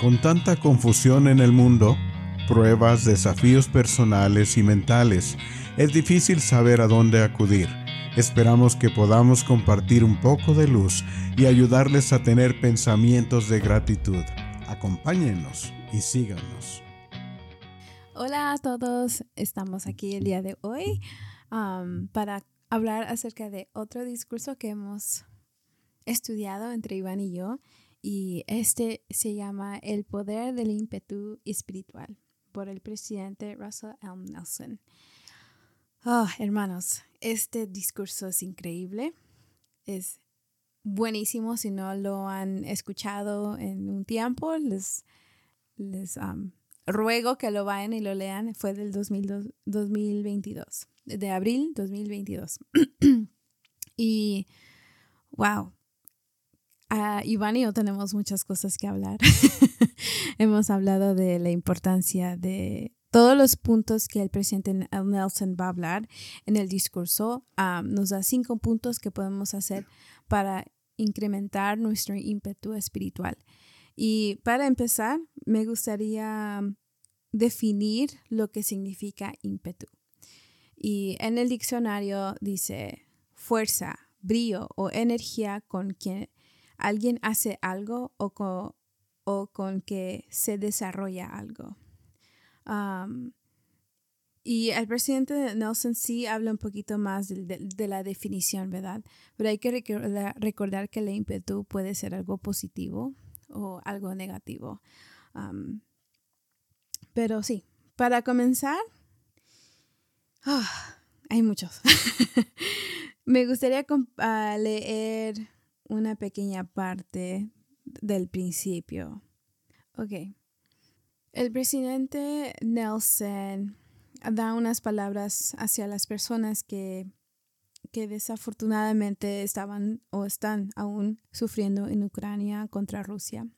Con tanta confusión en el mundo, pruebas, desafíos personales y mentales, es difícil saber a dónde acudir. Esperamos que podamos compartir un poco de luz y ayudarles a tener pensamientos de gratitud. Acompáñenos y síganos. Hola a todos, estamos aquí el día de hoy para hablar acerca de otro discurso que hemos estudiado entre Iván y yo y este se llama El poder del ímpetu espiritual por el presidente Russell L. Nelson. Oh, hermanos, este discurso es increíble. Es buenísimo. Si no lo han escuchado en un tiempo, les, les um, ruego que lo vayan y lo lean. Fue del 2022, de abril 2022. y, wow, Iván y yo tenemos muchas cosas que hablar. Hemos hablado de la importancia de todos los puntos que el presidente Nelson va a hablar en el discurso. nos da cinco puntos que podemos hacer para incrementar nuestro ímpetu espiritual. Y para empezar, me gustaría definir lo que significa ímpetu. Y en el diccionario dice fuerza, brillo o energía con que alguien hace algo o con, o con que se desarrolla algo. y el presidente Nelson sí habla un poquito más de, la definición, ¿verdad? Pero hay que recordar, que el ímpetu puede ser algo positivo o algo negativo. pero sí, para comenzar, ah, hay muchos. Me gustaría ah, leer una pequeña parte del principio. Ok. El presidente Nelson da unas palabras hacia las personas que, que desafortunadamente estaban o están aún sufriendo en Ucrania contra Rusia.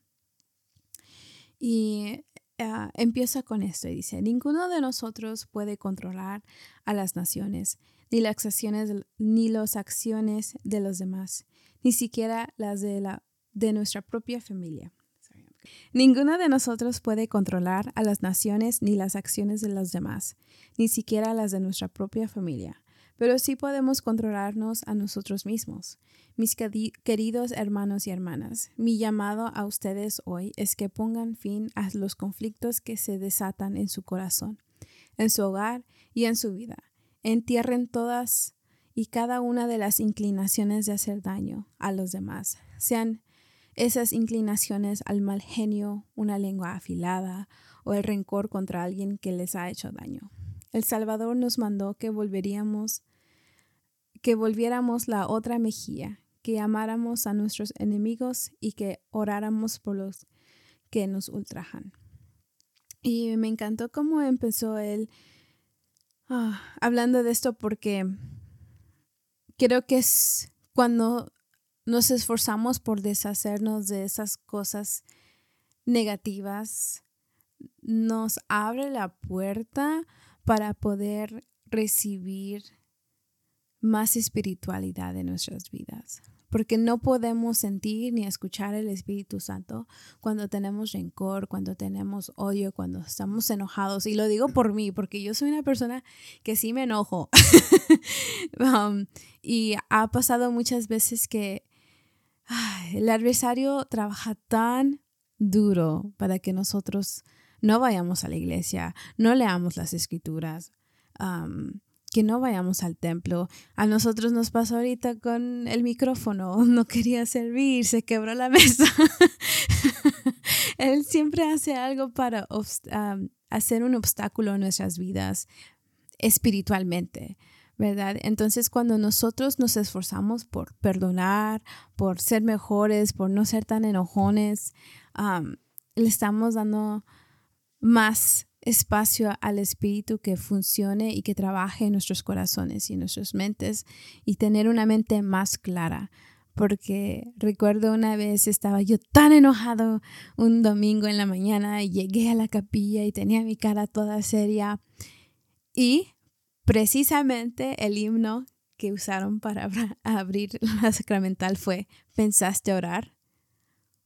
Y ah, empieza con esto y dice, ninguno de nosotros puede controlar a las naciones, ni las acciones, ni las acciones de los demás ni siquiera las de, la, de nuestra propia familia. Ninguno de nosotros puede controlar a las naciones ni las acciones de los demás, ni siquiera las de nuestra propia familia, pero sí podemos controlarnos a nosotros mismos. Mis queridos hermanos y hermanas, mi llamado a ustedes hoy es que pongan fin a los conflictos que se desatan en su corazón, en su hogar y en su vida. Entierren todas y cada una de las inclinaciones de hacer daño a los demás, sean esas inclinaciones al mal genio, una lengua afilada o el rencor contra alguien que les ha hecho daño. El Salvador nos mandó que volveríamos que volviéramos la otra mejilla, que amáramos a nuestros enemigos y que oráramos por los que nos ultrajan. Y me encantó cómo empezó él ah, hablando de esto porque creo que es cuando nos esforzamos por deshacernos de esas cosas negativas, nos abre la puerta para poder recibir más espiritualidad en nuestras vidas porque no podemos sentir ni escuchar el Espíritu Santo cuando tenemos rencor, cuando tenemos odio, cuando estamos enojados. Y lo digo por mí, porque yo soy una persona que sí me enojo. Um, y ha pasado muchas veces que el adversario trabaja tan duro para que nosotros no vayamos a la iglesia, no leamos las escrituras. Um, que no vayamos al templo. A nosotros nos pasó ahorita con el micrófono, no quería servir, se quebró la mesa. Él siempre hace algo para hacer un obstáculo en nuestras vidas espiritualmente. ¿verdad? Entonces, cuando nosotros nos esforzamos por perdonar, por ser mejores, por no ser tan enojones, le estamos dando más espacio al Espíritu que funcione y que trabaje en nuestros corazones y en nuestras mentes y tener una mente más clara. Porque recuerdo una vez estaba yo tan enojado un domingo en la mañana y llegué a la capilla y tenía mi cara toda seria. Y precisamente el himno que usaron para abrir la sacramental fue ¿Pensaste orar?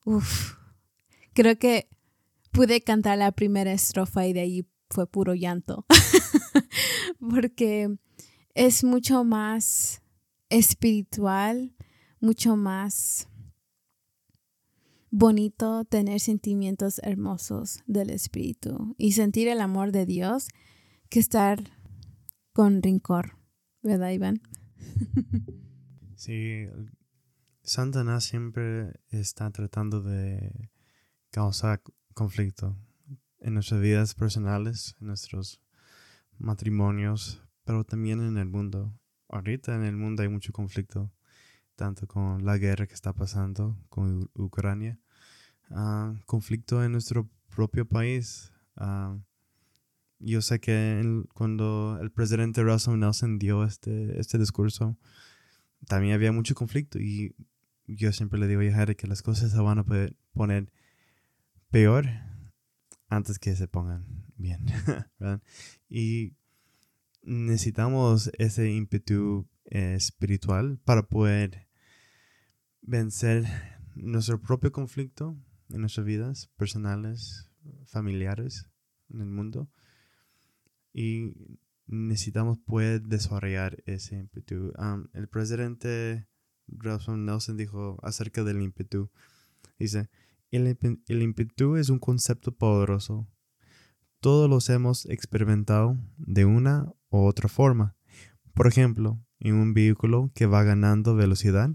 Uf, creo que pude cantar la primera estrofa y de ahí fue puro llanto. Porque es mucho más espiritual, mucho más bonito tener sentimientos hermosos del espíritu y sentir el amor de Dios que estar con rincor, ¿verdad, Iván? Sí, Santana siempre está tratando de causar conflicto en nuestras vidas personales, en nuestros matrimonios, pero también en el mundo. Ahorita en el mundo hay mucho conflicto, tanto con la guerra que está pasando con Ucrania, uh, conflicto en nuestro propio país. Uh, yo sé que cuando el presidente Russell Nelson dio este, este discurso, también había mucho conflicto y yo siempre le digo a Jair que las cosas se van a poner peor antes que se pongan bien. y necesitamos ese ímpetu eh, espiritual para poder vencer nuestro propio conflicto en nuestras vidas personales, familiares, en el mundo. Y necesitamos poder desarrollar ese ímpetu. el presidente Nelson dijo acerca del ímpetu. Dice, el, el ímpetu es un concepto poderoso. Todos los hemos experimentado de una u otra forma. Por ejemplo, en un vehículo que va ganando velocidad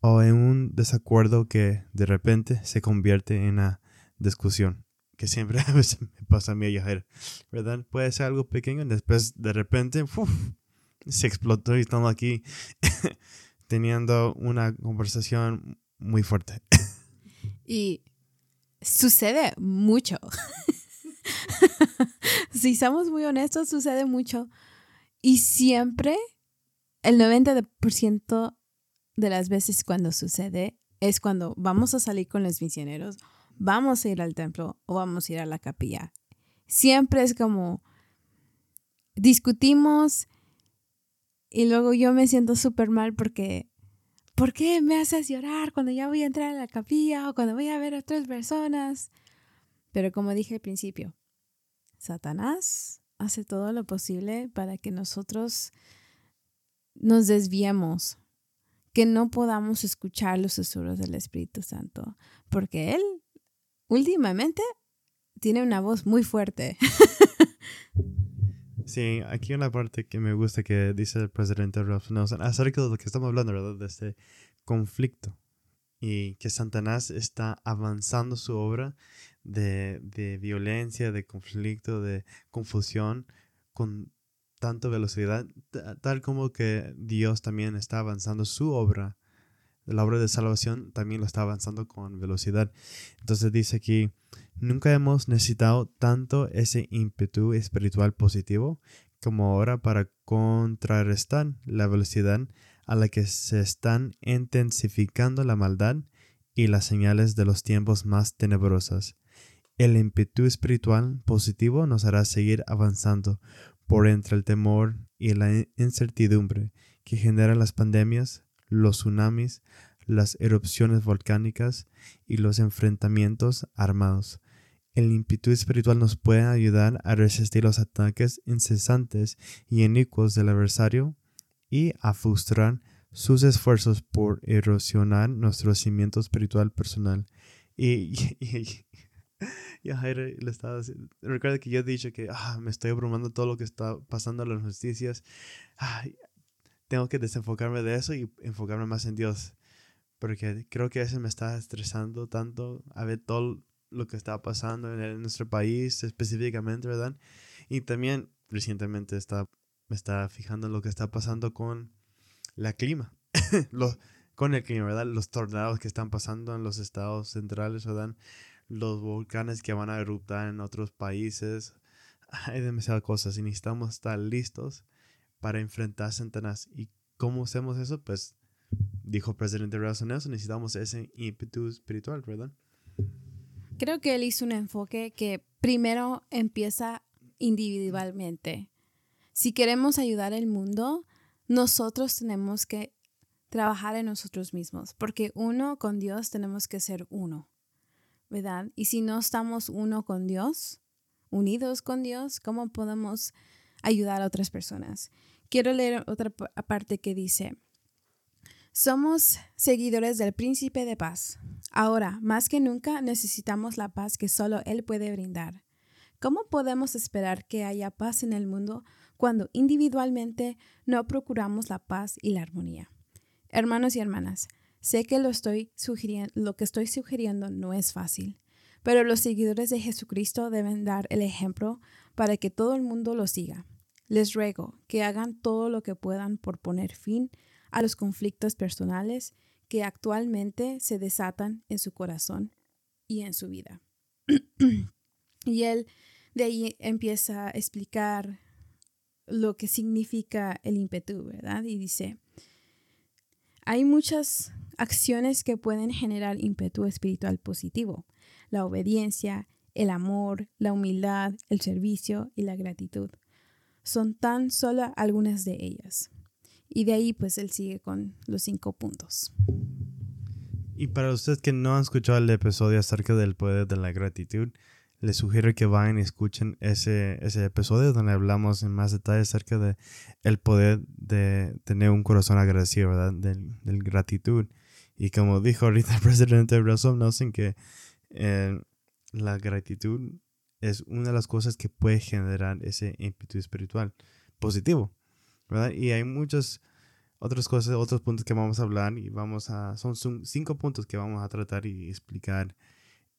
o en un desacuerdo que de repente se convierte en una discusión, que siempre a veces me pasa a mí a ¿verdad? Puede ser algo pequeño y después de repente se explotó y estamos aquí teniendo una conversación muy fuerte. Y sucede mucho. si somos muy honestos, sucede mucho. Y siempre, el 90% de las veces cuando sucede es cuando vamos a salir con los misioneros, vamos a ir al templo o vamos a ir a la capilla. Siempre es como discutimos y luego yo me siento súper mal porque ¿por qué me haces llorar cuando ya voy a entrar a la capilla o cuando voy a ver a otras personas? Pero como dije al principio, Satanás hace todo lo posible para que nosotros nos desviemos, que no podamos escuchar los susurros del Espíritu Santo, porque Él últimamente tiene una voz muy fuerte. Sí, aquí una parte que me gusta que dice el presidente Ralph Nelson acerca de lo que estamos hablando, ¿verdad? De este conflicto y que Satanás está avanzando su obra de, de violencia, de conflicto, de confusión con tanta velocidad, tal como que Dios también está avanzando su obra, la obra de salvación también lo está avanzando con velocidad. Entonces dice aquí, Nunca hemos necesitado tanto ese ímpetu espiritual positivo como ahora para contrarrestar la velocidad a la que se están intensificando la maldad y las señales de los tiempos más tenebrosas. El ímpetu espiritual positivo nos hará seguir avanzando por entre el temor y la incertidumbre que generan las pandemias, los tsunamis, las erupciones volcánicas y los enfrentamientos armados. El ímpetu espiritual nos puede ayudar a resistir los ataques incesantes y inicuos del adversario y a frustrar sus esfuerzos por erosionar nuestro cimiento espiritual personal. Y, y, a Jaire le estaba recuerda que yo he dicho que ah, me estoy abrumando todo lo que está pasando en las noticias. Tengo que desenfocarme de eso y enfocarme más en Dios. Porque creo que eso me está estresando tanto a ver todo lo que está pasando en, nuestro país específicamente, ¿verdad? Y también recientemente está, me está fijando en lo que está pasando con la clima, con el clima, ¿verdad? Los tornados que están pasando en los estados centrales, ¿verdad? Los volcanes que van a eruptar en otros países. Hay demasiadas cosas y necesitamos estar listos para enfrentar Satanás. ¿Y cómo hacemos eso? Pues dijo el presidente Russell Nelson, necesitamos ese ímpetu espiritual, ¿verdad? Creo que él hizo un enfoque que primero empieza individualmente. Si queremos ayudar al mundo, nosotros tenemos que trabajar en nosotros mismos, porque uno con Dios tenemos que ser uno. ¿verdad? Y si no estamos uno con Dios, unidos con Dios, ¿cómo podemos ayudar a otras personas? Quiero leer otra parte que dice, somos seguidores del príncipe de paz. Ahora, más que nunca, necesitamos la paz que solo Él puede brindar. ¿Cómo podemos esperar que haya paz en el mundo cuando individualmente no procuramos la paz y la armonía? Hermanos y hermanas, sé que lo, estoy lo que estoy sugiriendo no es fácil, pero los seguidores de Jesucristo deben dar el ejemplo para que todo el mundo lo siga. Les ruego que hagan todo lo que puedan por poner fin a los conflictos personales que actualmente se desatan en su corazón y en su vida. y él de ahí empieza a explicar lo que significa el ímpetu, ¿verdad? Y dice, hay muchas acciones que pueden generar ímpetu espiritual positivo. La obediencia, el amor, la humildad, el servicio y la gratitud. Son tan solo algunas de ellas. Y de ahí pues él sigue con los cinco puntos. Y para ustedes que no han escuchado el episodio acerca del poder de la gratitud, les sugiero que vayan y escuchen ese, ese episodio donde hablamos en más detalle acerca de el poder de tener un corazón agradecido, ¿verdad? Del, gratitud. Y como dijo ahorita el presidente Russell Nelson, que eh, la gratitud es una de las cosas que puede generar ese ímpetu espiritual positivo. Y hay muchas otras cosas, otros puntos que vamos a hablar y vamos a, son cinco puntos que vamos a tratar y explicar.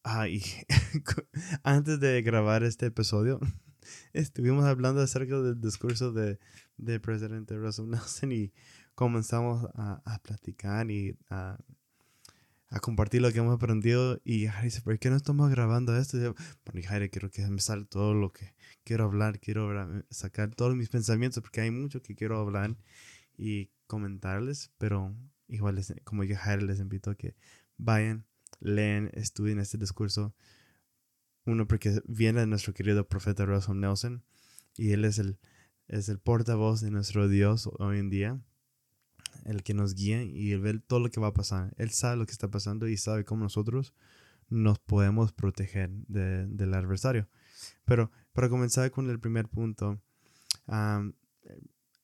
Ah, y antes de grabar este episodio, estuvimos hablando acerca del discurso de, de presidente Russell Nelson y comenzamos a, a platicar y a a compartir lo que hemos aprendido. Y Jaire dice, ¿por qué no estamos grabando esto? Y yo, bueno, Jaire, quiero que me salga todo lo que quiero hablar, quiero sacar todos mis pensamientos, porque hay mucho que quiero hablar y comentarles, pero igual, como dije, Jaire, les invito a que vayan, leen, estudien este discurso. Uno, porque viene de nuestro querido profeta Russell Nelson, y él es el, es el portavoz de nuestro Dios hoy en día el que nos guía y ve todo lo que va a pasar. Él sabe lo que está pasando y sabe cómo nosotros nos podemos proteger del adversario. Pero para comenzar con el primer punto,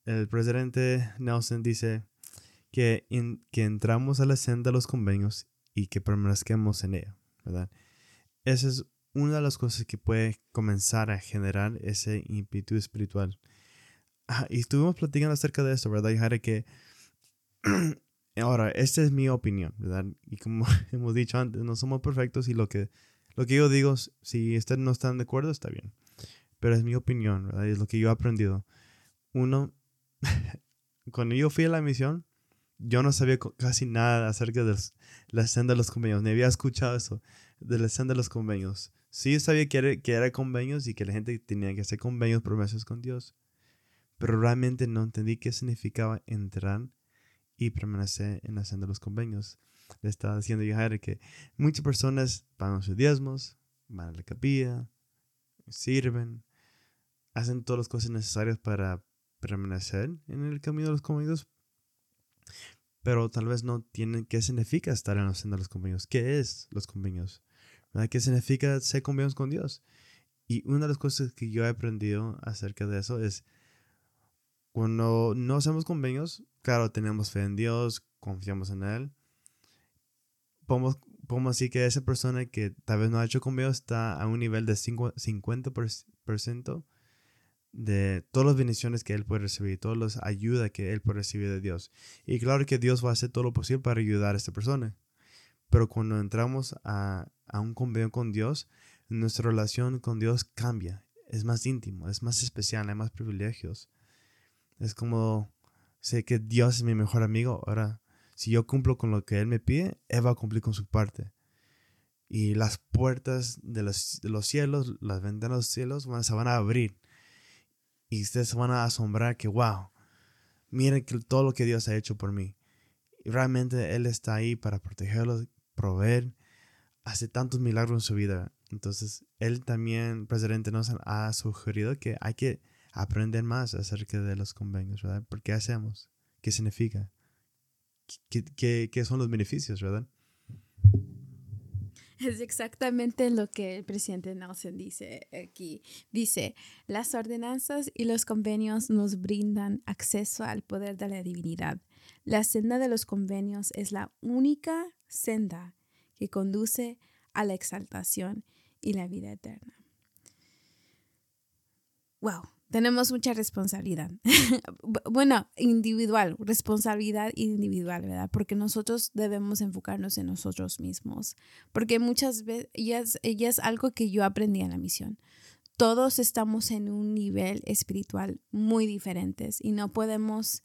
el presidente Nelson dice que, que entramos a la senda de los convenios y que permanezcamos en ella, ¿verdad? Esa es una de las cosas que puede comenzar a generar ese ímpetu espiritual. y estuvimos platicando acerca de esto, ¿verdad, Jare? Que Ahora, esta es mi opinión, ¿verdad? Y como hemos dicho antes, no somos perfectos y lo que, lo que yo digo, si ustedes no están de acuerdo, está bien. Pero es mi opinión, ¿verdad? Es lo que yo he aprendido. Uno, cuando yo fui a la misión, yo no sabía casi nada acerca de la escena de los convenios, ni había escuchado eso, de la escena de los convenios. Sí sabía que era, que era convenios y que la gente tenía que hacer convenios, promesas con Dios, pero realmente no entendí qué significaba entrar y permanecer en la senda de los convenios. Le estaba diciendo a que muchas personas pagan sus diezmos, van a la capilla, sirven, hacen todas las cosas necesarias para permanecer en el camino de los convenios, pero tal vez no tienen qué significa estar en la senda de los convenios, qué es los convenios, qué significa ser convenios con Dios. Y una de las cosas que yo he aprendido acerca de eso es cuando no hacemos convenios, claro, tenemos fe en Dios, confiamos en Él. Podemos, podemos decir que esa persona que tal vez no ha hecho convenios está a un nivel de 50% de todas las bendiciones que Él puede recibir, todas las ayudas que Él puede recibir de Dios. Y claro que Dios va a hacer todo lo posible para ayudar a esta persona. Pero cuando entramos a, a un convenio con Dios, nuestra relación con Dios cambia. Es más íntimo, es más especial, hay más privilegios. Es como, sé que Dios es mi mejor amigo, ahora si yo cumplo con lo que Él me pide, Él va a cumplir con su parte. Y las puertas de los, cielos, las ventanas de los cielos se van a abrir. Y ustedes se van a asombrar que, wow, miren que todo lo que Dios ha hecho por mí. Y realmente Él está ahí para protegerlos, proveer, hace tantos milagros en su vida. Entonces, Él también, presidente, nos ha sugerido que hay que aprender más acerca de los convenios, ¿verdad? ¿Por qué hacemos? ¿Qué significa? ¿Qué, qué, qué son los beneficios, verdad? Es exactamente lo que el presidente Nelson dice aquí. Dice, las ordenanzas y los convenios nos brindan acceso al poder de la divinidad. La senda de los convenios es la única senda que conduce a la exaltación y la vida eterna. Wow, tenemos mucha responsabilidad. bueno, individual, responsabilidad individual, ¿verdad? Porque nosotros debemos enfocarnos en nosotros mismos. Porque muchas veces, ella es, algo que yo aprendí en la misión. Todos estamos en un nivel espiritual muy diferentes y no podemos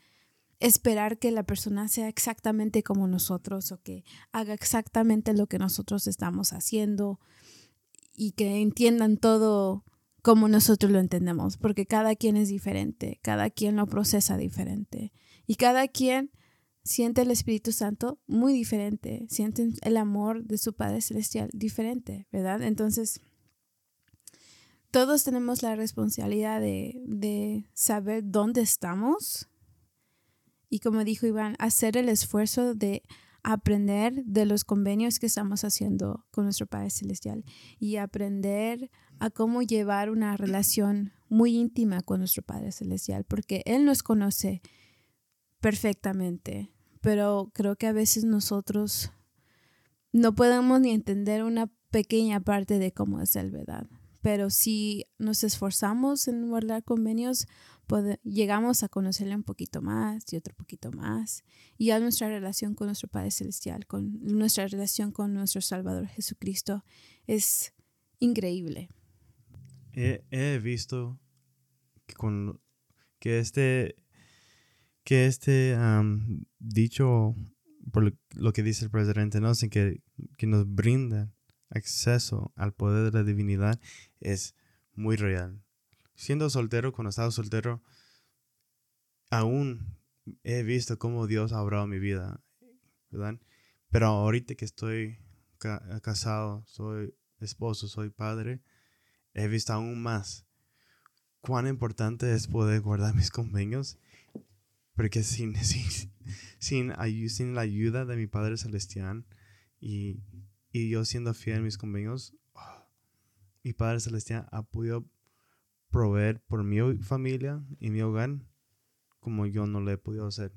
esperar que la persona sea exactamente como nosotros o que haga exactamente lo que nosotros estamos haciendo y que entiendan todo como nosotros lo entendemos, porque cada quien es diferente, cada quien lo procesa diferente y cada quien siente el Espíritu Santo muy diferente, siente el amor de su Padre Celestial diferente, ¿verdad? Entonces, todos tenemos la responsabilidad de, de saber dónde estamos y como dijo Iván, hacer el esfuerzo de aprender de los convenios que estamos haciendo con nuestro Padre Celestial y aprender a cómo llevar una relación muy íntima con nuestro Padre Celestial, porque Él nos conoce perfectamente, pero creo que a veces nosotros no podemos ni entender una pequeña parte de cómo es Él, ¿verdad? Pero si nos esforzamos en guardar convenios, llegamos a conocerle un poquito más y otro poquito más. Y a nuestra relación con nuestro Padre Celestial, con nuestra relación con nuestro Salvador Jesucristo, es increíble. He, visto que, con, que este, que este dicho, por lo, que dice el presidente ¿no? que, que nos brinda acceso al poder de la divinidad, es muy real siendo soltero, cuando estaba soltero, aún he visto cómo Dios ha obrado mi vida, ¿verdad? Pero ahorita que estoy casado, soy esposo, soy padre, he visto aún más cuán importante es poder guardar mis convenios, porque sin, sin, sin, la ayuda de mi Padre Celestial y, y yo siendo fiel a mis convenios, oh, mi Padre Celestial ha podido proveer por mi familia y mi hogar como yo no lo he podido hacer.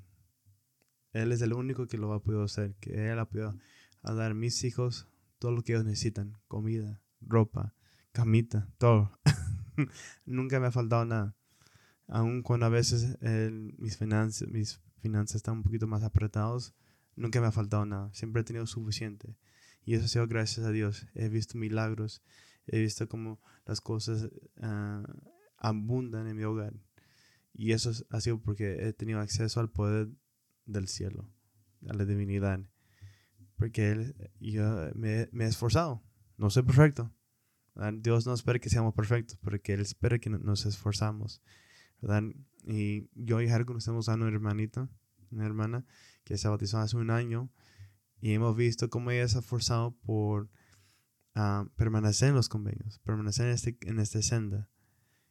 Él es el único que lo ha podido hacer, que Él ha podido dar a mis hijos todo lo que ellos necesitan, comida, ropa, camita, todo. Nunca me ha faltado nada. Aun cuando a veces mis, finanzas, mis finanzas están un poquito más apretados, nunca me ha faltado nada. Siempre he tenido suficiente. Y eso ha sido gracias a Dios. He visto milagros he visto cómo las cosas uh, abundan en mi hogar. Y eso ha sido porque he tenido acceso al poder del cielo, a la divinidad. Porque él, yo me, me, he esforzado. No soy perfecto. Dios no espera que seamos perfectos, porque Él espera que nos esforzamos. ¿verdad? Y yo y Jerry conocemos a una hermanita, una hermana que se bautizó hace un año y hemos visto cómo ella se ha esforzado por permanecer en los convenios, permanecer en este, en esta senda.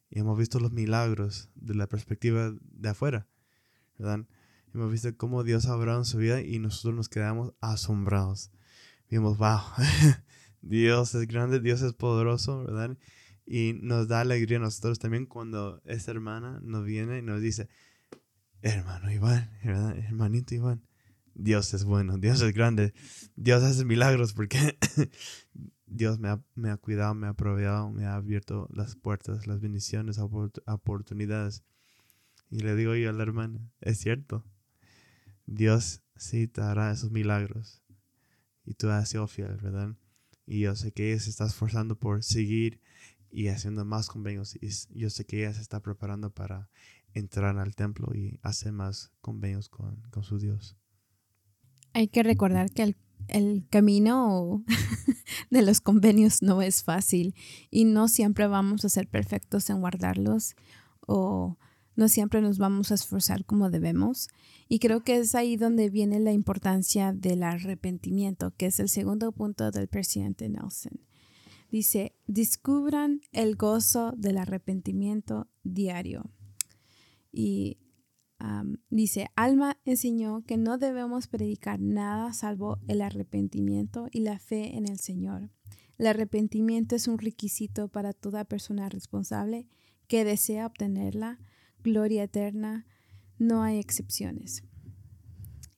Y hemos visto los milagros de la perspectiva de afuera, ¿verdad? Hemos visto cómo Dios ha obrado en su vida y nosotros nos quedamos asombrados. Vimos, wow, Dios es grande, Dios es poderoso, ¿verdad? Y nos da alegría a nosotros también cuando esta hermana nos viene y nos dice, hermano Iván. Hermanito Iván, Dios es bueno, Dios es grande, Dios hace milagros porque Dios me ha, cuidado, me ha proveado, me ha abierto las puertas, las bendiciones, oportunidades. Y le digo yo a la hermana, es cierto, Dios sí te hará esos milagros. Y tú has sido fiel, ¿verdad? Y yo sé que ella se está esforzando por seguir y haciendo más convenios. Y yo sé que ella se está preparando para entrar al templo y hacer más convenios con, con su Dios. Hay que recordar que el el camino de los convenios no es fácil y no siempre vamos a ser perfectos en guardarlos o no siempre nos vamos a esforzar como debemos. Y creo que es ahí donde viene la importancia del arrepentimiento, que es el segundo punto del presidente Nelson. Dice, descubran el gozo del arrepentimiento diario. Y dice, Alma enseñó que no debemos predicar nada salvo el arrepentimiento y la fe en el Señor. El arrepentimiento es un requisito para toda persona responsable que desea obtenerla, gloria eterna, no hay excepciones.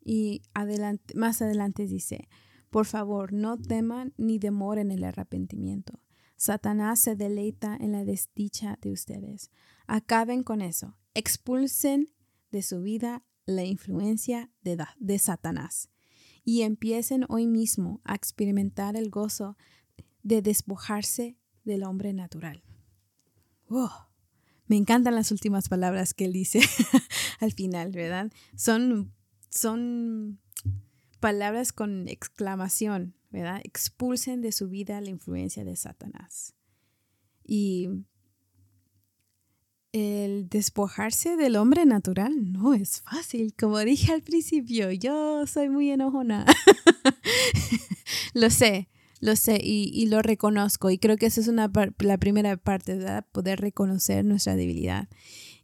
Y adelante, más adelante dice, por favor, no teman ni demoren el arrepentimiento. Satanás se deleita en la desdicha de ustedes. Acaben con eso. Expulsen de su vida la influencia de, de Satanás y empiecen hoy mismo a experimentar el gozo de despojarse del hombre natural. Oh, me encantan las últimas palabras que él dice al final, ¿verdad? Son, son palabras con exclamación, ¿verdad? Expulsen de su vida la influencia de Satanás. Y el despojarse del hombre natural no es fácil. Como dije al principio, yo soy muy enojona. lo sé, lo sé y, lo reconozco. Y creo que esa es una la primera parte, ¿verdad? Poder reconocer nuestra debilidad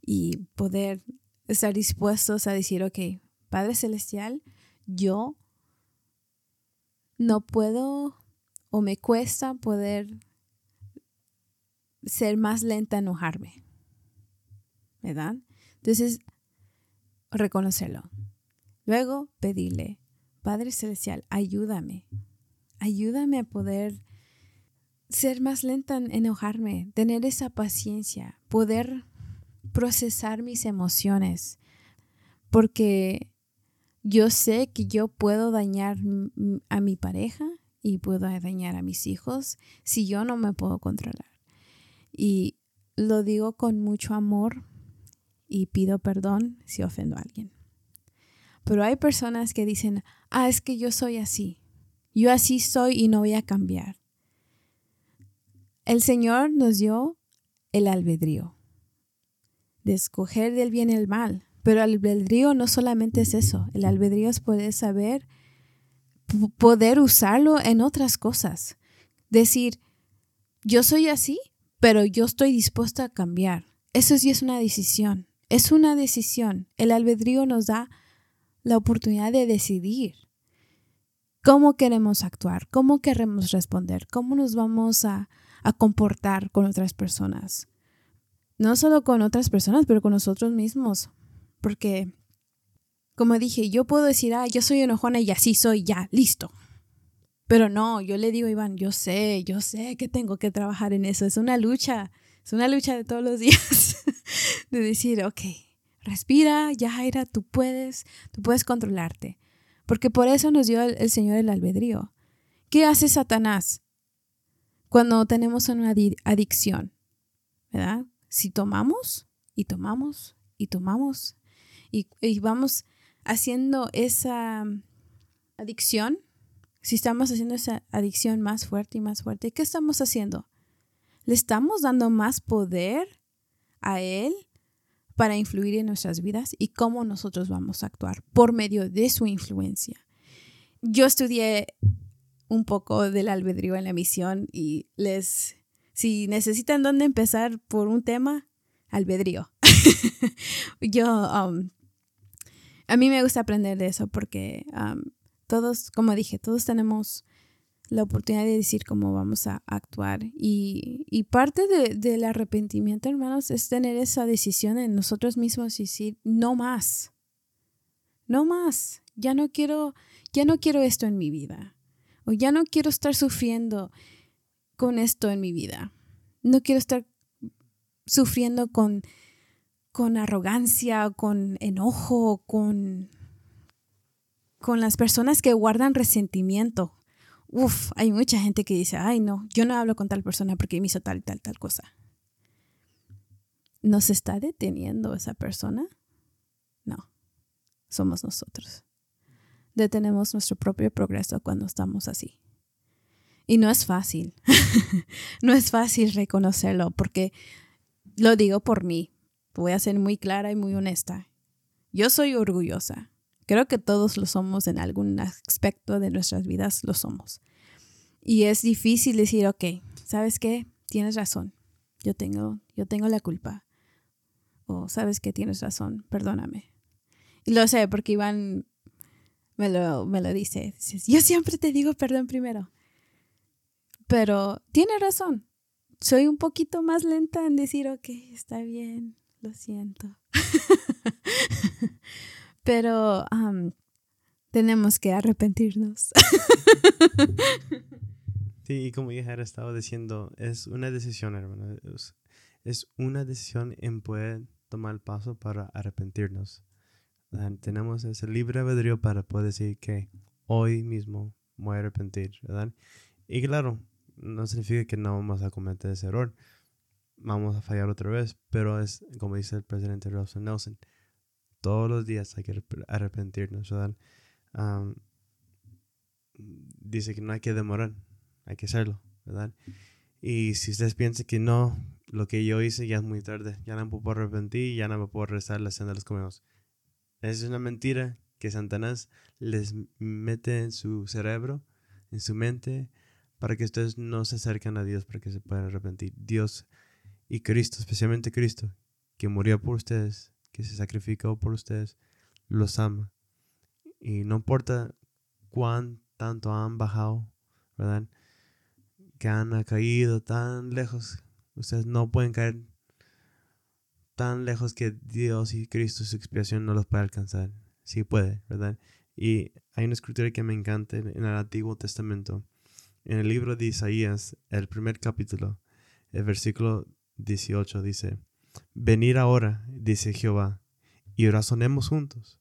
y poder estar dispuestos a decir, ok, Padre Celestial, yo no puedo o me cuesta poder ser más lenta a enojarme ¿verdad? Entonces, reconocerlo. Luego, pedirle, Padre Celestial, ayúdame, ayúdame a poder ser más lenta en enojarme, tener esa paciencia, poder procesar mis emociones, porque yo sé que yo puedo dañar a mi pareja y puedo dañar a mis hijos si yo no me puedo controlar. Y lo digo con mucho amor y pido perdón si ofendo a alguien. Pero hay personas que dicen, ah, es que yo soy así, yo así soy y no voy a cambiar. El Señor nos dio el albedrío, de escoger del bien y el mal. Pero el albedrío no solamente es eso, el albedrío es poder saber, poder usarlo en otras cosas. Decir, yo soy así, pero yo estoy dispuesta a cambiar. Eso sí es una decisión. Es una decisión. El albedrío nos da la oportunidad de decidir cómo queremos actuar, cómo queremos responder, cómo nos vamos a, comportar con otras personas. No solo con otras personas, pero con nosotros mismos. Porque, como dije, yo puedo decir, ah, yo soy enojona y así soy, ya, listo. Pero no, yo le digo a Iván, yo sé, yo sé que tengo que trabajar en eso. Es una lucha, es una lucha de todos los días. de decir, ok, respira, ya Jaira, tú puedes, tú puedes controlarte. Porque por eso nos dio el, Señor el albedrío. ¿Qué hace Satanás cuando tenemos una adicción? ¿Verdad? Si tomamos y tomamos y tomamos y, y vamos haciendo esa adicción, si estamos haciendo esa adicción más fuerte y más fuerte, ¿qué estamos haciendo? ¿Le estamos dando más poder a Él para influir en nuestras vidas y cómo nosotros vamos a actuar por medio de su influencia. Yo estudié un poco del albedrío en la misión y les, si necesitan dónde empezar por un tema, albedrío. Yo, um, a mí me gusta aprender de eso porque um, todos, como dije, todos tenemos la oportunidad de decir cómo vamos a actuar. Y, parte del arrepentimiento, hermanos, es tener esa decisión en nosotros mismos y decir, no más, no más, ya no quiero, ya no quiero esto en mi vida. O ya no quiero estar sufriendo con esto en mi vida. No quiero estar sufriendo con, con arrogancia, con enojo, con, con las personas que guardan resentimiento Uf, hay mucha gente que dice, ay no, yo no hablo con tal persona porque me hizo tal, tal, tal cosa. ¿Nos está deteniendo esa persona? No, somos nosotros. Detenemos nuestro propio progreso cuando estamos así. Y no es fácil, no es fácil reconocerlo porque lo digo por mí. Voy a ser muy clara y muy honesta. Yo soy orgullosa. Creo que todos lo somos en algún aspecto de nuestras vidas, lo somos. Y es difícil decir, ok, ¿sabes qué? Tienes razón. Yo tengo, yo tengo la culpa. O sabes que tienes razón, perdóname. Y lo sé porque Iván me lo, me lo dice. Yo siempre te digo perdón primero. Pero tiene razón. Soy un poquito más lenta en decir, ok, está bien, lo siento. Pero tenemos que arrepentirnos. sí, y como ya estaba diciendo, es una decisión, hermano. Es, una decisión en poder tomar el paso para arrepentirnos. Tenemos ese libre albedrío para poder decir que hoy mismo voy a arrepentir, ¿verdad? Y claro, no significa que no vamos a cometer ese error. Vamos a fallar otra vez, pero es como dice el presidente Russell Nelson, todos los días hay que arrepentirnos, ¿verdad? dice que no hay que demorar, hay que hacerlo, ¿verdad? Y si ustedes piensan que no, lo que yo hice ya es muy tarde, ya no me puedo arrepentir, ya no me puedo rezar la cena de los comemos. Es una mentira que Satanás les mete en su cerebro, en su mente, para que ustedes no se acerquen a Dios, para que se puedan arrepentir. Dios y Cristo, especialmente Cristo, que murió por ustedes, que se sacrificó por ustedes, los ama. Y no importa cuán tanto han bajado, ¿verdad? Que han caído tan lejos. Ustedes no pueden caer tan lejos que Dios y Cristo, su expiación, no los puede alcanzar. Sí puede, ¿verdad? Y hay una escritura que me encanta en el Antiguo Testamento. En el libro de Isaías, el primer capítulo, el versículo 18 dice, Venid ahora, dice Jehová, y razonemos juntos.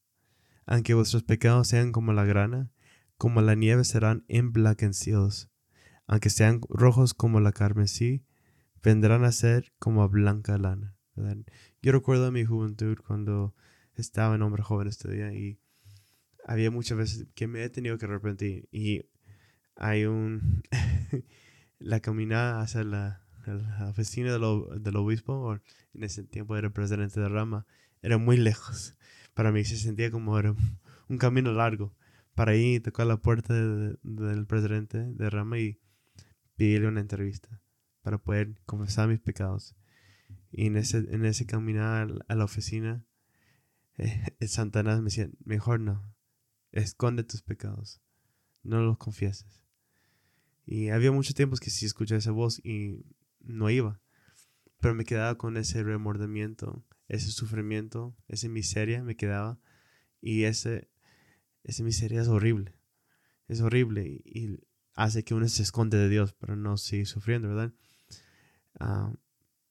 Aunque vuestros pecados sean como la grana, como la nieve serán emblanquecidos. Aunque sean rojos como la carmesí, vendrán a ser como blanca lana. Yo recuerdo mi juventud cuando estaba en hombre joven este día y había muchas veces que me he tenido que arrepentir y hay un la caminada hacia la, la oficina del, del obispo en ese tiempo era presidente de rama era muy lejos para mí se sentía como era un camino largo para ir tocar la puerta del presidente de Rama y pedirle una entrevista para poder confesar mis pecados. Y en ese, en ese caminar a la oficina, eh, el me decía, mejor no, esconde tus pecados, no los confieses. Y había muchos tiempos que sí escuchaba esa voz y no iba, pero me quedaba con ese remordimiento ese sufrimiento, esa miseria me quedaba. Y ese, esa miseria es horrible, es horrible y, hace que uno se esconde de Dios para no seguir sufriendo, ¿verdad? Ah,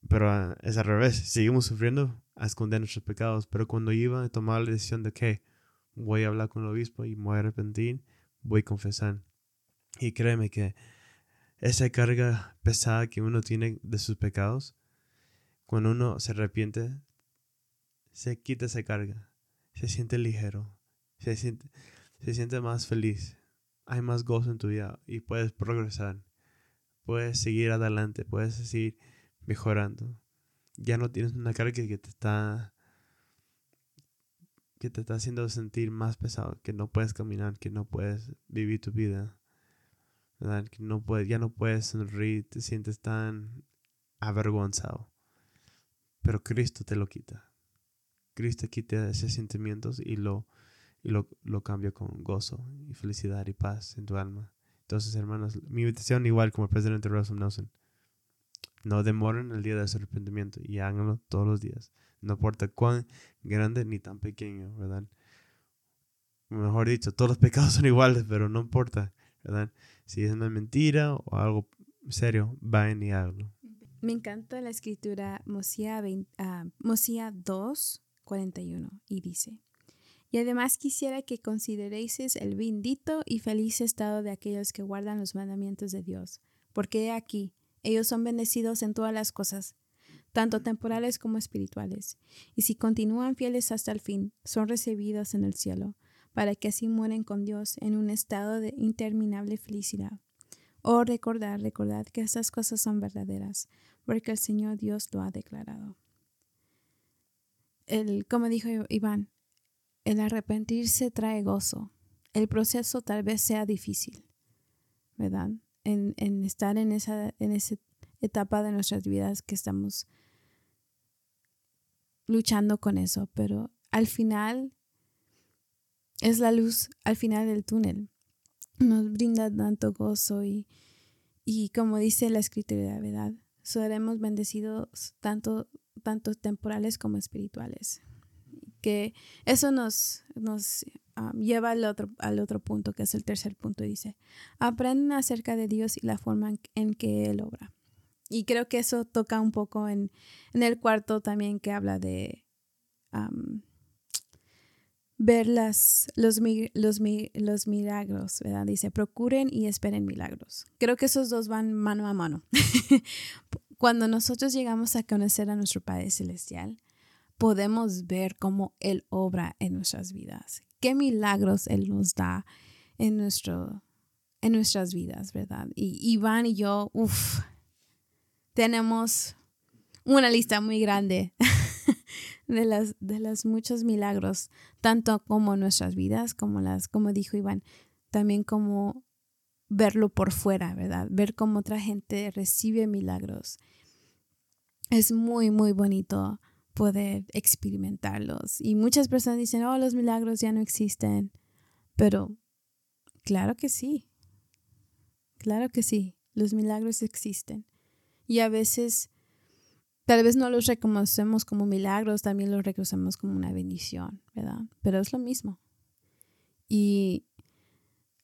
pero ah, es al revés, seguimos sufriendo a esconder nuestros pecados, pero cuando iba a tomar la decisión de que voy a hablar con el obispo y me voy a arrepentir, voy a confesar. Y créeme que esa carga pesada que uno tiene de sus pecados, cuando uno se arrepiente, se quita esa carga, se siente ligero, se siente, se siente más feliz, hay más gozo en tu vida y puedes progresar, puedes seguir adelante, puedes seguir mejorando. Ya no tienes una carga que te está que te está haciendo sentir más pesado, que no puedes caminar, que no puedes vivir tu vida, que no puedes, ya no puedes sonreír, te sientes tan avergonzado. Pero Cristo te lo quita. Cristo quita esos sentimientos y lo, y lo, lo cambia con gozo y felicidad y paz en tu alma. Entonces, hermanos, mi invitación, igual como el presidente Russell Nelson, no demoren el día de su arrepentimiento y háganlo todos los días. No importa cuán grande ni tan pequeño, ¿verdad? Mejor dicho, todos los pecados son iguales, pero no importa, Si es una mentira o algo serio, vayan y háganlo. Me encanta la escritura Mosía, uh, Mosía 2, 41 y dice, y además quisiera que consideréis el bendito y feliz estado de aquellos que guardan los mandamientos de Dios, porque he aquí, ellos son bendecidos en todas las cosas, tanto temporales como espirituales, y si continúan fieles hasta el fin, son recibidos en el cielo, para que así mueren con Dios en un estado de interminable felicidad. Oh, recordad, recordad que estas cosas son verdaderas, porque el Señor Dios lo ha declarado el, como dijo Iván, el arrepentirse trae gozo. El proceso tal vez sea difícil, ¿verdad? En, en estar en esa, en esa etapa de nuestras vidas que estamos luchando con eso, pero al final es la luz al final del túnel. Nos brinda tanto gozo y, y como dice la escritura, ¿verdad? Seremos bendecidos tanto, tanto temporales como espirituales. Que eso nos, nos um, lleva al otro, al otro punto, que es el tercer punto. Dice, aprenden acerca de Dios y la forma en, que Él obra. Y creo que eso toca un poco en, en el cuarto también que habla de um, ver las, los, los, los milagros, ¿verdad? Dice, procuren y esperen milagros. Creo que esos dos van mano a mano. Cuando nosotros llegamos a conocer a nuestro Padre Celestial, podemos ver cómo Él obra en nuestras vidas, qué milagros Él nos da en, nuestro, en nuestras vidas, ¿verdad? Y Iván y yo, uff, tenemos una lista muy grande de las de los muchos milagros, tanto como nuestras vidas, como las, como dijo Iván, también como verlo por fuera, ¿verdad? Ver cómo otra gente recibe milagros. Es muy, muy bonito poder experimentarlos. Y muchas personas dicen, oh, los milagros ya no existen. Pero claro que sí. Claro que sí. Los milagros existen. Y a veces Tal vez no los reconocemos como milagros, también los reconocemos como una bendición, ¿verdad? Pero es lo mismo. Y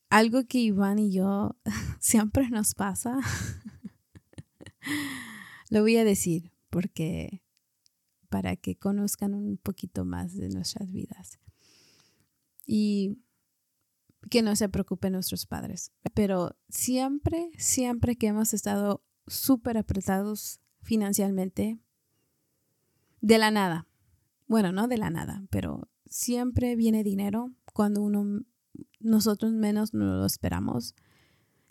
algo que Iván y yo siempre nos pasa, lo voy a decir porque para que conozcan un poquito más de nuestras vidas. Y que no se preocupen nuestros padres. Pero siempre, siempre que hemos estado súper apretados financieramente de la nada. Bueno, no de la nada, pero siempre viene dinero cuando uno nosotros menos no lo esperamos.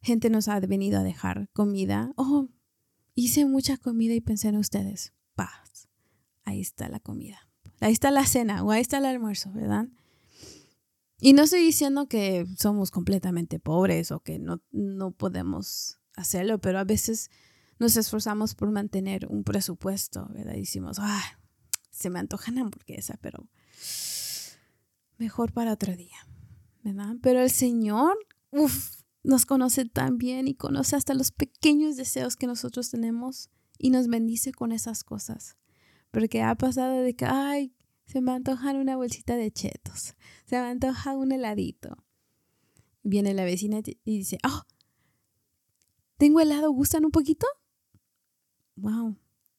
Gente nos ha venido a dejar comida. Oh, hice mucha comida y pensé en ustedes. Paz. Ahí está la comida. Ahí está la cena o ahí está el almuerzo, ¿verdad? Y no estoy diciendo que somos completamente pobres o que no, no podemos hacerlo, pero a veces nos esforzamos por mantener un presupuesto, ¿verdad? decimos, ah, se me antoja una hamburguesa, pero mejor para otro día, ¿verdad? Pero el Señor, uff, nos conoce tan bien y conoce hasta los pequeños deseos que nosotros tenemos y nos bendice con esas cosas. Porque ha pasado de que, ay, se me antoja una bolsita de chetos, se me antoja un heladito. Viene la vecina y dice, oh, ¿tengo helado? ¿Gustan un poquito? Wow,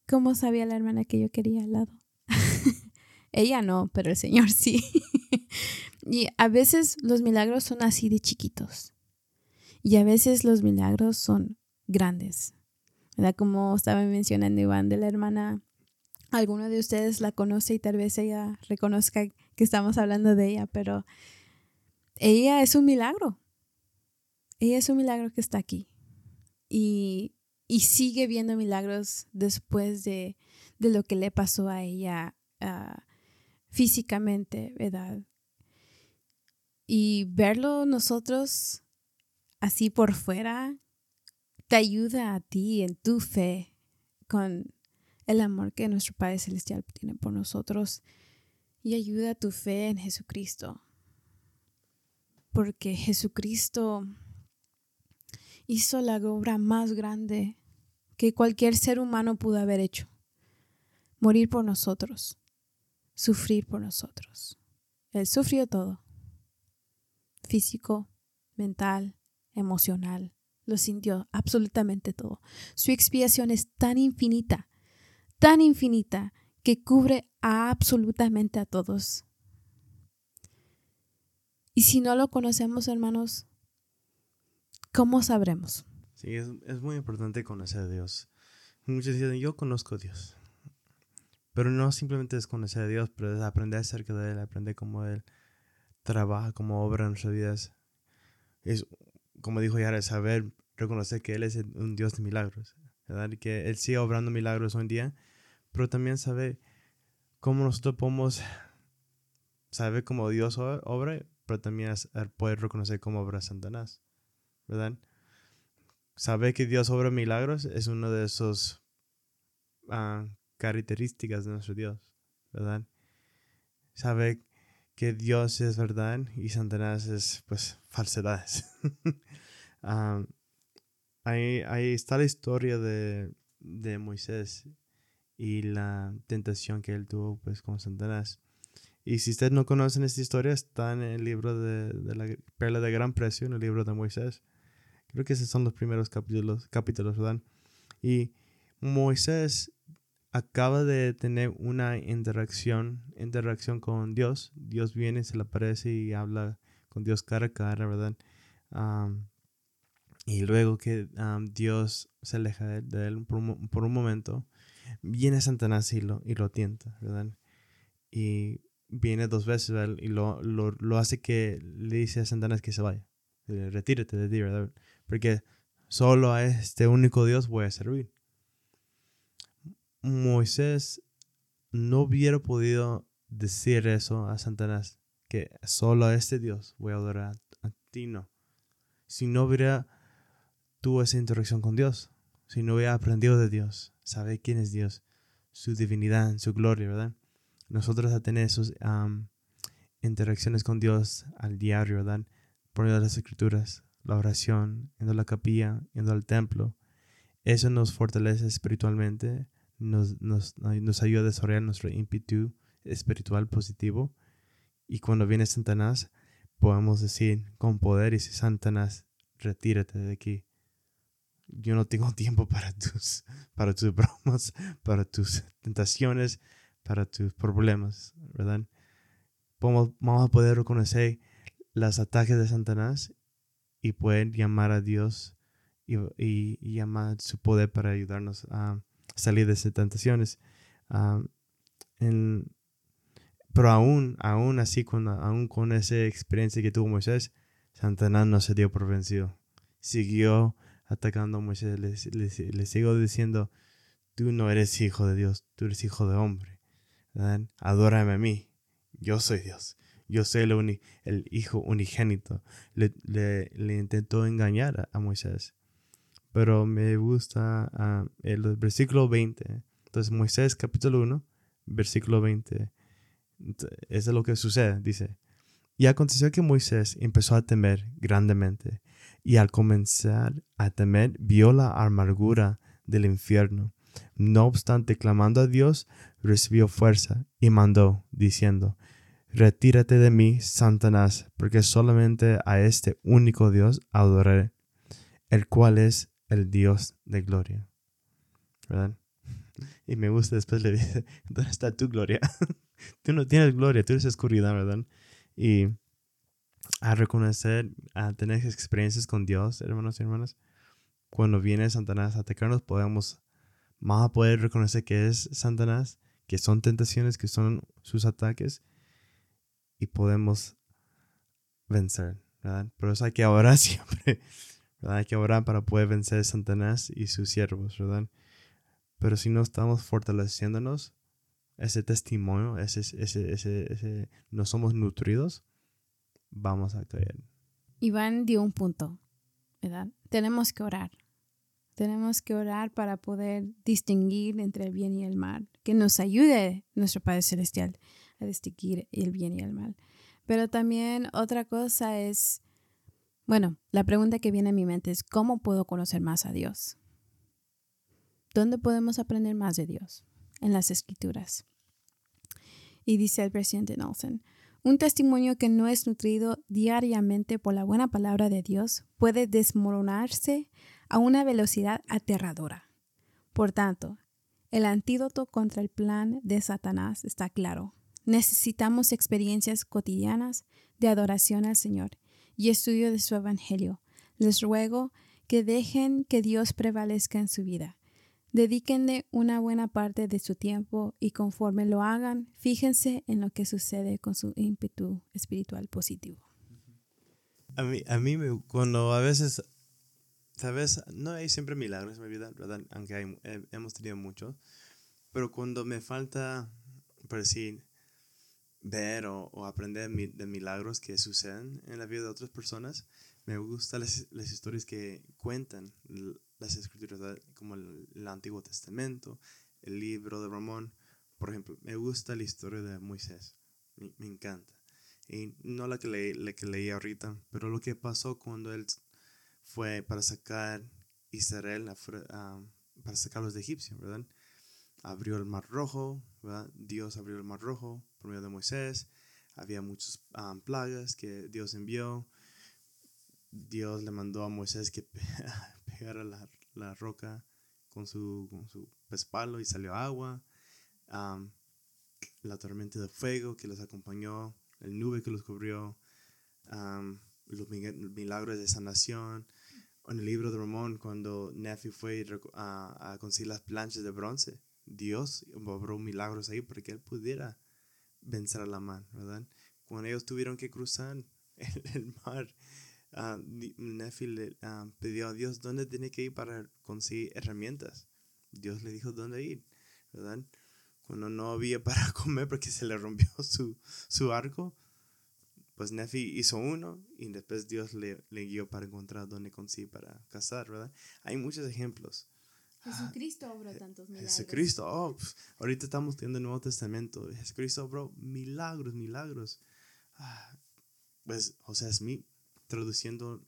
¿cómo sabía la hermana que yo quería al lado? Ella no, pero el Señor sí. y a veces los milagros son así de chiquitos. Y a veces los milagros son grandes. Como estaba mencionando Iván de la hermana, alguno de ustedes la conoce y tal vez ella reconozca que estamos hablando de ella, pero ella es un milagro. Ella es un milagro que está aquí. Y y sigue viendo milagros después de, lo que le pasó a ella ah, físicamente, ¿verdad? Y verlo nosotros así por fuera te ayuda a ti en tu fe con el amor que nuestro Padre Celestial tiene por nosotros y ayuda a tu fe en Jesucristo. Porque Jesucristo hizo la obra más grande que cualquier ser humano pudo haber hecho. Morir por nosotros, sufrir por nosotros. Él sufrió todo. Físico, mental, emocional. Lo sintió absolutamente todo. Su expiación es tan infinita, tan infinita, que cubre absolutamente a todos. Y si no lo conocemos, hermanos, ¿Cómo sabremos? Sí, es, es muy importante conocer a Dios. Muchos dicen, yo conozco a Dios. Pero no simplemente es conocer a Dios, pero es aprender acerca de Él, aprender cómo Él trabaja, cómo obra en nuestras vidas. Es, como dijo Yara, saber reconocer que Él es un Dios de milagros, ¿verdad? Y que Él sigue obrando milagros hoy en día, pero también saber cómo nosotros podemos saber cómo Dios obra, pero también poder reconocer cómo obra Satanás. ¿Verdad? Saber que Dios obra milagros es una de esas ah, características de nuestro Dios, ¿verdad? Saber que Dios es verdad y Satanás es pues falsedades. Ah, ahí, ahí, está la historia de, de, Moisés y la tentación que él tuvo pues con Satanás. Y si ustedes no conocen esta historia, está en el libro de, de, la perla de gran precio, en el libro de Moisés. Creo que esos son los primeros capítulos, capítulos ¿verdad? Y Moisés acaba de tener una interacción, interacción con Dios. Dios viene, se le aparece y habla con Dios cara a cara, ¿verdad? y luego que Dios se aleja de, él por un, momento, viene Satanás y lo, y lo tienta, ¿verdad? Y viene dos veces y lo, lo, lo, hace que le dice a Satanás que se vaya. Retírate de ti, ¿verdad? Porque solo a este único Dios voy a servir. Moisés no hubiera podido decir eso a Satanás, que solo a este Dios voy a adorar, a ti no. Si no hubiera tuvo esa interacción con Dios, si no hubiera aprendido de Dios, sabe quién es Dios, su divinidad, su gloria, ¿verdad? Nosotros a tener esas interacciones con Dios al diario, ¿verdad? Por las escrituras, la oración, yendo a la capilla, yendo al templo, eso nos fortalece espiritualmente nos ayuda a desarrollar nuestro ímpetu espiritual positivo. Y cuando viene Satanás, podemos decir con poder, y si Satanás, retírate de aquí. Yo no tengo tiempo para tus, para tus bromas, para tus tentaciones, para tus problemas, ¿verdad? Vamos, a poder reconocer los ataques de Satanás y poder llamar a Dios y, llamar su poder para ayudarnos a salir de esas tentaciones. pero aún, aún así, con, aún con esa experiencia que tuvo Moisés, Satanás no se dio por vencido. Siguió atacando a Moisés. Le, sigo diciendo, tú no eres hijo de Dios, tú eres hijo de hombre. Adórame a mí. Yo soy Dios. Yo soy el, hijo unigénito. Le, le, intentó engañar a Moisés pero me gusta ah, el versículo 20. Entonces, Moisés capítulo 1, versículo 20. Eso es lo que sucede, dice. Y aconteció que Moisés empezó a temer grandemente, y al comenzar a temer vio la amargura del infierno. No obstante, clamando a Dios, recibió fuerza y mandó, diciendo, Retírate de mí, Satanás, porque solamente a este único Dios adoraré, el cual es el Dios de gloria. ¿Verdad? Y me gusta después le dice, ¿dónde está tu gloria? tú no tienes gloria, tú eres oscuridad, ¿verdad? Y a reconocer, a tener experiencias con Dios, hermanos y hermanas, cuando viene Satanás a atacarnos, podemos más poder reconocer que es Satanás, que son tentaciones, que son sus ataques, y podemos vencer, ¿verdad? Pero eso hay que orar siempre hay que orar para poder vencer a Satanás y sus siervos, ¿verdad? Pero si no estamos fortaleciéndonos, ese testimonio, ese, ese, ese, no somos nutridos, vamos a caer. Iván dio un punto, ¿verdad? Tenemos que orar. Tenemos que orar para poder distinguir entre el bien y el mal. Que nos ayude nuestro Padre Celestial a distinguir el bien y el mal. Pero también otra cosa es bueno, la pregunta que viene a mi mente es, ¿cómo puedo conocer más a Dios? ¿Dónde podemos aprender más de Dios? En las escrituras. Y dice el presidente Nelson, un testimonio que no es nutrido diariamente por la buena palabra de Dios puede desmoronarse a una velocidad aterradora. Por tanto, el antídoto contra el plan de Satanás está claro. Necesitamos experiencias cotidianas de adoración al Señor y estudio de su Evangelio. Les ruego que dejen que Dios prevalezca en su vida. Dedíquenle una buena parte de su tiempo y conforme lo hagan, fíjense en lo que sucede con su ímpetu espiritual positivo. A mí, a mí cuando a veces, sabes, no hay siempre milagros en mi vida, ¿verdad? Aunque hemos tenido muchos, pero cuando me falta, por decir, ver o, aprender de milagros que suceden en la vida de otras personas. Me gustan las, historias que cuentan las escrituras, como el, Antiguo Testamento, el libro de Ramón. Por ejemplo, me gusta la historia de Moisés. Me, encanta. Y no la que, leí, la que leí ahorita, pero lo que pasó cuando él fue para sacar Israel, para sacarlos de Egipcio, ¿verdad? Abrió el mar rojo. Dios abrió el mar rojo por medio de Moisés. Había muchas plagas que Dios envió. Dios le mandó a Moisés que pegara la, la roca con su, con su pespalo y salió agua. la tormenta de fuego que los acompañó, el nube que los cubrió, los milagros de sanación. En el libro de Ramón, cuando Nefi fue a, a conseguir las planchas de bronce, Dios obró milagros ahí para que él pudiera vencer a la mano, ¿verdad? Cuando ellos tuvieron que cruzar el mar, uh, le ah, pidió a Dios dónde tiene que ir para conseguir herramientas. Dios le dijo dónde ir, ¿verdad? Cuando no había para comer porque se le rompió su, su arco, pues Nefi hizo uno y después Dios le, le guió para encontrar dónde conseguir para cazar, ¿verdad? Hay muchos ejemplos. Jesucristo obró tantos milagros. Jesucristo, oh, pues, ahorita estamos teniendo el Nuevo Testamento. Jesucristo obró milagros, milagros. Ah, pues José Smith traduciendo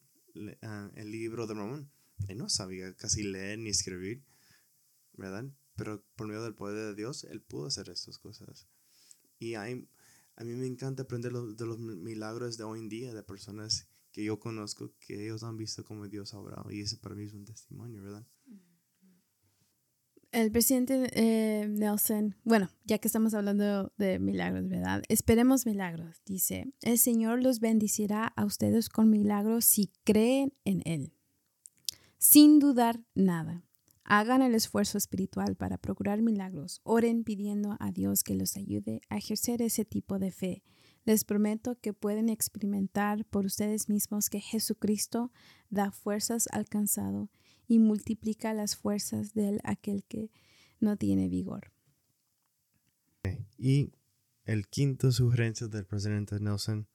ah, el libro de Ramón. Él no sabía casi leer ni escribir, ¿verdad? Pero por medio del poder de Dios, él pudo hacer estas cosas. Y hay, a mí me encanta aprender de los milagros de hoy en día, de personas que yo conozco, que ellos han visto como Dios ha obrado. Y ese para mí es un testimonio, ¿verdad? El presidente eh, Nelson, bueno, ya que estamos hablando de milagros, ¿verdad? Esperemos milagros. Dice, el Señor los bendicirá a ustedes con milagros si creen en Él. Sin dudar nada. Hagan el esfuerzo espiritual para procurar milagros. Oren pidiendo a Dios que los ayude a ejercer ese tipo de fe. Les prometo que pueden experimentar por ustedes mismos que Jesucristo da fuerzas al cansado y multiplica las fuerzas de aquel que no tiene vigor. Y el quinto sugerencia del presidente Nelson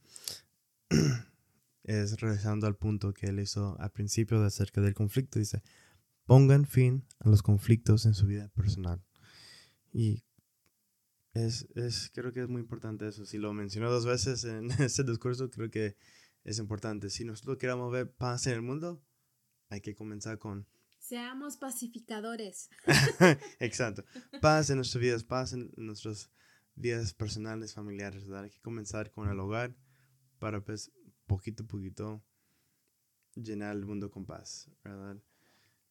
es regresando al punto que él hizo al principio de acerca del conflicto. Dice, pongan fin a los conflictos en su vida personal. Y es, es, creo que es muy importante eso. Si lo mencionó dos veces en ese discurso, creo que es importante. Si nosotros queremos ver paz en el mundo, hay que comenzar con... Seamos pacificadores. Exacto. Paz en nuestras vidas, paz en nuestras vidas personales, familiares, ¿verdad? Hay que comenzar con el hogar para, pues, poquito a poquito llenar el mundo con paz, ¿verdad?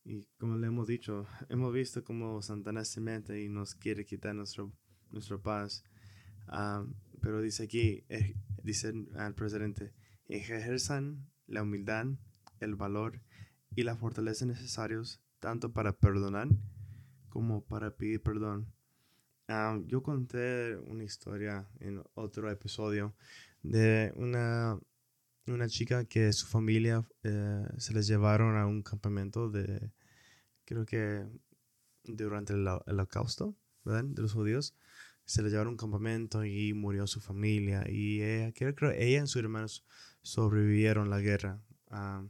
Y como le hemos dicho, hemos visto cómo Santana se mete y nos quiere quitar nuestro, nuestro paz. Ah, pero dice aquí, eh, dice al presidente, ejerzan la humildad, el valor y la fortaleza necesarios tanto para perdonar como para pedir perdón. Ah, yo conté una historia en otro episodio de una, una chica que su familia eh, se les llevaron a un campamento de, creo que durante el, holocausto, ¿verdad? De los judíos. Se les llevaron a un campamento y murió su familia. Y ella, creo ella y sus hermanos sobrevivieron la guerra. Ah,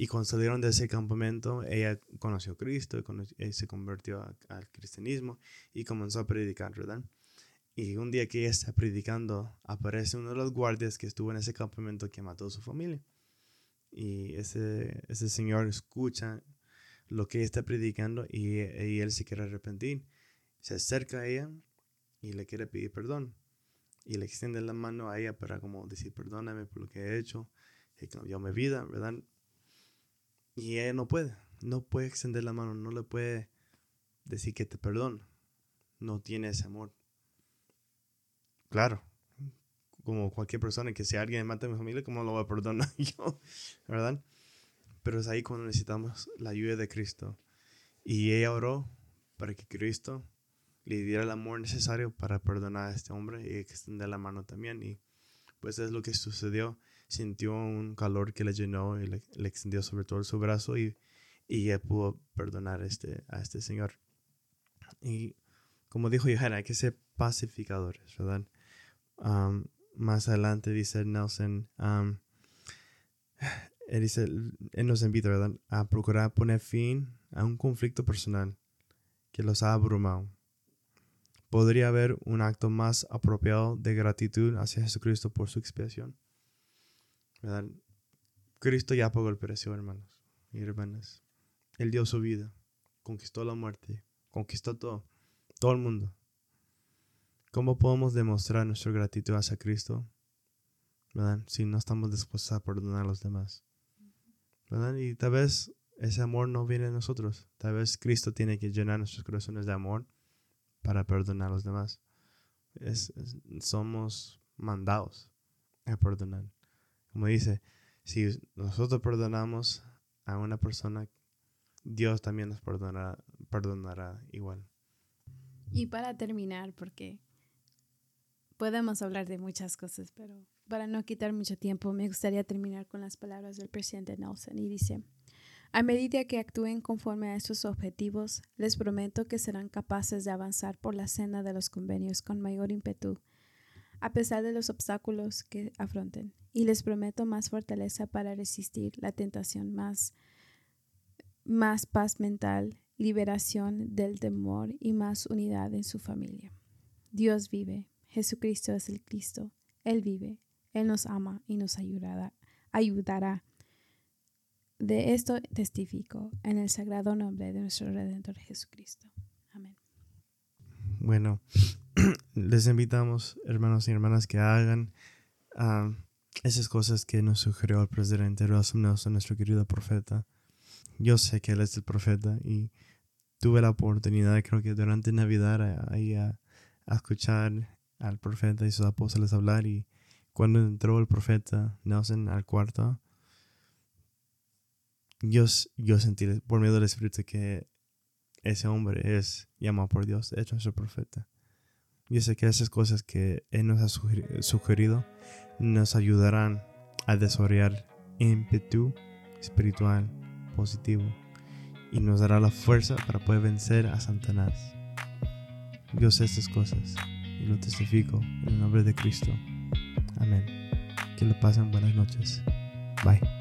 y cuando salieron de ese campamento, ella conoció a Cristo y, se convirtió al cristianismo y comenzó a predicar, ¿verdad? Y un día que ella está predicando, aparece uno de los guardias que estuvo en ese campamento que mató a su familia. Y ese, ese señor escucha lo que ella está predicando y, y él se quiere arrepentir. Se acerca a ella y le quiere pedir perdón. Y le extiende la mano a ella para como decir, perdóname por lo que he hecho, he cambiado mi vida, ¿verdad? Y ella no puede, no puede extender la mano, no le puede decir que te perdona. No tiene ese amor. Claro, como cualquier persona, que si alguien mata a mi familia, ¿cómo lo voy a perdonar yo? ¿Verdad? Pero es ahí cuando necesitamos la ayuda de Cristo. Y ella oró para que Cristo le diera el amor necesario para perdonar a este hombre y extender la mano también. Y pues es lo que sucedió sintió un calor que le llenó y le, extendió sobre todo su brazo y, y ya pudo perdonar este, a este señor. Y como dijo Johanna, hay que ser pacificadores, ¿verdad? más adelante dice Nelson, él, dice, él nos invita, ¿verdad? A procurar poner fin a un conflicto personal que los ha abrumado. podría haber un acto más apropiado de gratitud hacia Jesucristo por su expiación. Cristo ya pagó el precio, hermanos y hermanas. Él dio su vida, conquistó la muerte, conquistó todo, todo el mundo. ¿Cómo podemos demostrar nuestra gratitud hacia Cristo? ¿Verdad? Si no estamos dispuestos a perdonar a los demás. ¿Verdad? Y tal vez ese amor no viene de nosotros. Tal vez Cristo tiene que llenar nuestros corazones de amor para perdonar a los demás. somos mandados a perdonar. Como dice, si nosotros perdonamos a una persona, Dios también nos perdonará, perdonará igual. Y para terminar, porque podemos hablar de muchas cosas, pero para no quitar mucho tiempo, me gustaría terminar con las palabras del presidente Nelson. Y dice, a medida que actúen conforme a estos objetivos, les prometo que serán capaces de avanzar por la senda de los convenios con mayor ímpetu, a pesar de los obstáculos que afronten, y les prometo más fortaleza para resistir la tentación, más, más paz mental, liberación del temor y más unidad en su familia. Dios vive, Jesucristo es el Cristo, Él vive, Él nos ama y nos ayudará. ayudará de esto testifico en el sagrado nombre de nuestro Redentor Jesucristo. Amén. Bueno, les invitamos, hermanos y hermanas, que hagan ah, esas cosas que nos sugirió el presidente Russell Nelson, nuestro querido profeta. Yo sé que él es el profeta y tuve la oportunidad, creo que durante Navidad, ahí a, escuchar al profeta y sus apóstoles hablar y cuando entró el profeta Nelson al cuarto, yo, yo sentí por medio del Espíritu que ese hombre es llamado por Dios, hecho nuestro profeta. Yo sé que esas cosas que Él nos ha sugerido nos ayudarán a desarrollar ímpetu espiritual positivo y nos dará la fuerza para poder vencer a Satanás. Yo sé estas cosas y lo testifico en el nombre de Cristo. Amén. Que lo pasen buenas noches. Bye.